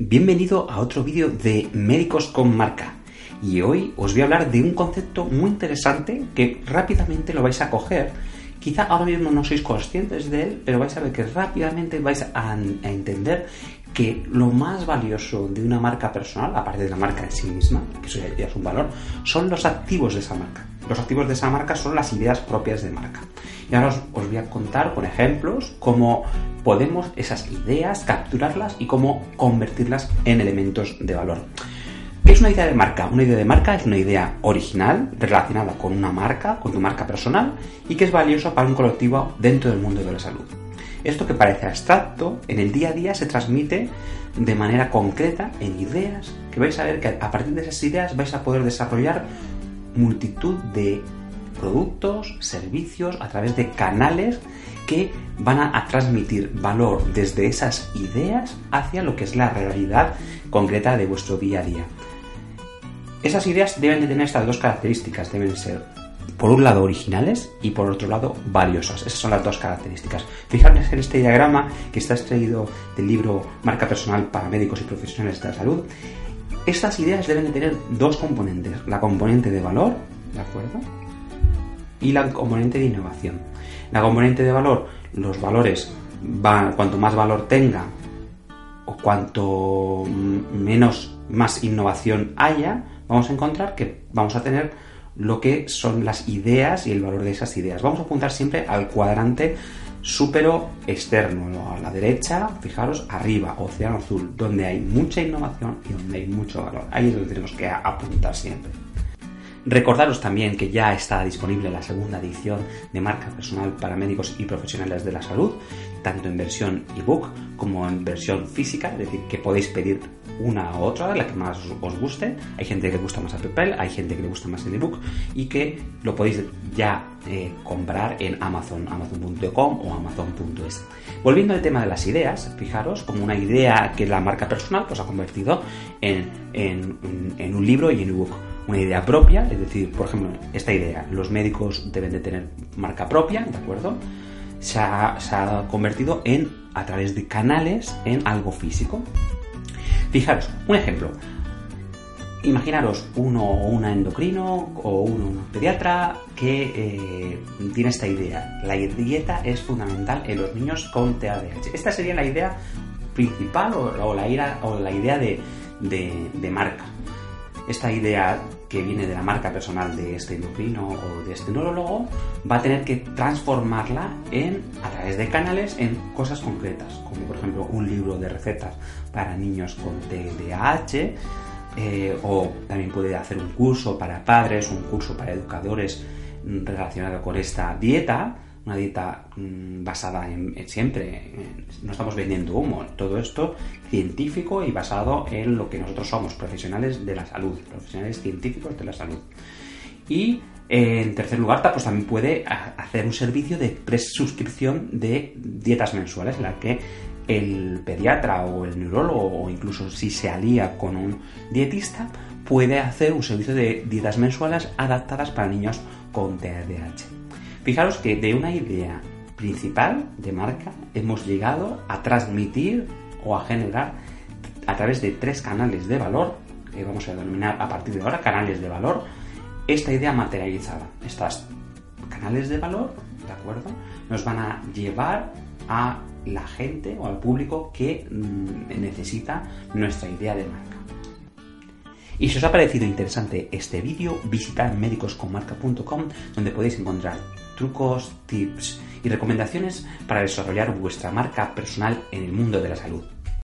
Bienvenido a otro vídeo de Médicos con Marca. Y hoy os voy a hablar de un concepto muy interesante que rápidamente lo vais a coger. Quizá ahora mismo no sois conscientes de él, pero vais a ver que rápidamente vais a, entender que lo más valioso de una marca personal, aparte de la marca en sí misma, que eso ya es un valor, son los activos de esa marca. Los activos de esa marca son las ideas propias de marca. Y ahora os, os voy a contar con ejemplos cómo podemos esas ideas capturarlas y cómo convertirlas en elementos de valor. ¿Qué es una idea de marca? Una idea de marca es una idea original relacionada con una marca, con tu marca personal y que es valiosa para un colectivo dentro del mundo de la salud. Esto que parece abstracto, en el día a día se transmite de manera concreta en ideas que vais a ver que a partir de esas ideas vais a poder desarrollar multitud de productos, servicios, a través de canales que van a, transmitir valor desde esas ideas hacia lo que es la realidad concreta de vuestro día a día. Esas ideas deben de tener estas dos características, deben ser por un lado originales y por otro lado valiosas. Esas son las dos características. Fijaros en este diagrama que está extraído del libro Marca Personal para Médicos y Profesionales de la Salud. Estas ideas deben de tener dos componentes, la componente de valor, ¿de acuerdo? Y la componente de innovación. La componente de valor, los valores, cuanto más valor tenga o cuanto menos más innovación haya, vamos a encontrar que vamos a tener lo que son las ideas y el valor de esas ideas. Vamos a apuntar siempre al cuadrante súpero externo, a la derecha, fijaros, arriba, océano azul, donde hay mucha innovación y donde hay mucho valor. Ahí es donde tenemos que apuntar siempre. Recordaros también que ya está disponible la segunda edición de marca personal para médicos y profesionales de la salud, tanto en versión ebook como en versión física, es decir, que podéis pedir una u otra, la que más os guste. Hay gente que le gusta más el papel, hay gente que le gusta más el ebook y que lo podéis ya eh, comprar en Amazon, amazon.com o amazon.es. Volviendo al tema de las ideas, fijaros, como una idea que la marca personal pues ha convertido en, en, en un libro y en ebook una idea propia, es decir, por ejemplo, esta idea, los médicos deben de tener marca propia, ¿de acuerdo? Se ha, convertido en, a través de canales, en algo físico. Fijaros, un ejemplo. Imaginaros uno o una endocrino o uno una pediatra que eh, tiene esta idea. La dieta es fundamental en los niños con TDAH. Esta sería la idea principal o, la, o la, idea de, de, de marca esta idea que viene de la marca personal de este endocrino o de este neurólogo va a tener que transformarla en a través de canales en cosas concretas como por ejemplo un libro de recetas para niños con TDAH eh, o también puede hacer un curso para padres un curso para educadores relacionado con esta dieta una dieta mmm, basada en, siempre, no estamos vendiendo humo, todo esto científico y basado en lo que nosotros somos, profesionales de la salud, profesionales científicos de la salud. Y eh, en tercer lugar, pues también puede hacer un servicio de presuscripción de dietas mensuales, en la que el pediatra o el neurólogo o incluso si se alía con un dietista puede hacer un servicio de dietas mensuales adaptadas para niños con TDAH. Fijaros que de una idea principal de marca hemos llegado a transmitir o a generar a través de tres canales de valor, que vamos a denominar a partir de ahora canales de valor, esta idea materializada. Estas canales de valor, ¿de acuerdo? Nos van a llevar a la gente o al público que mmm, necesita nuestra idea de marca. Y si os ha parecido interesante este vídeo, visitad médicosconmarca.com donde podéis encontrar trucos, tips y recomendaciones para desarrollar vuestra marca personal en el mundo de la salud.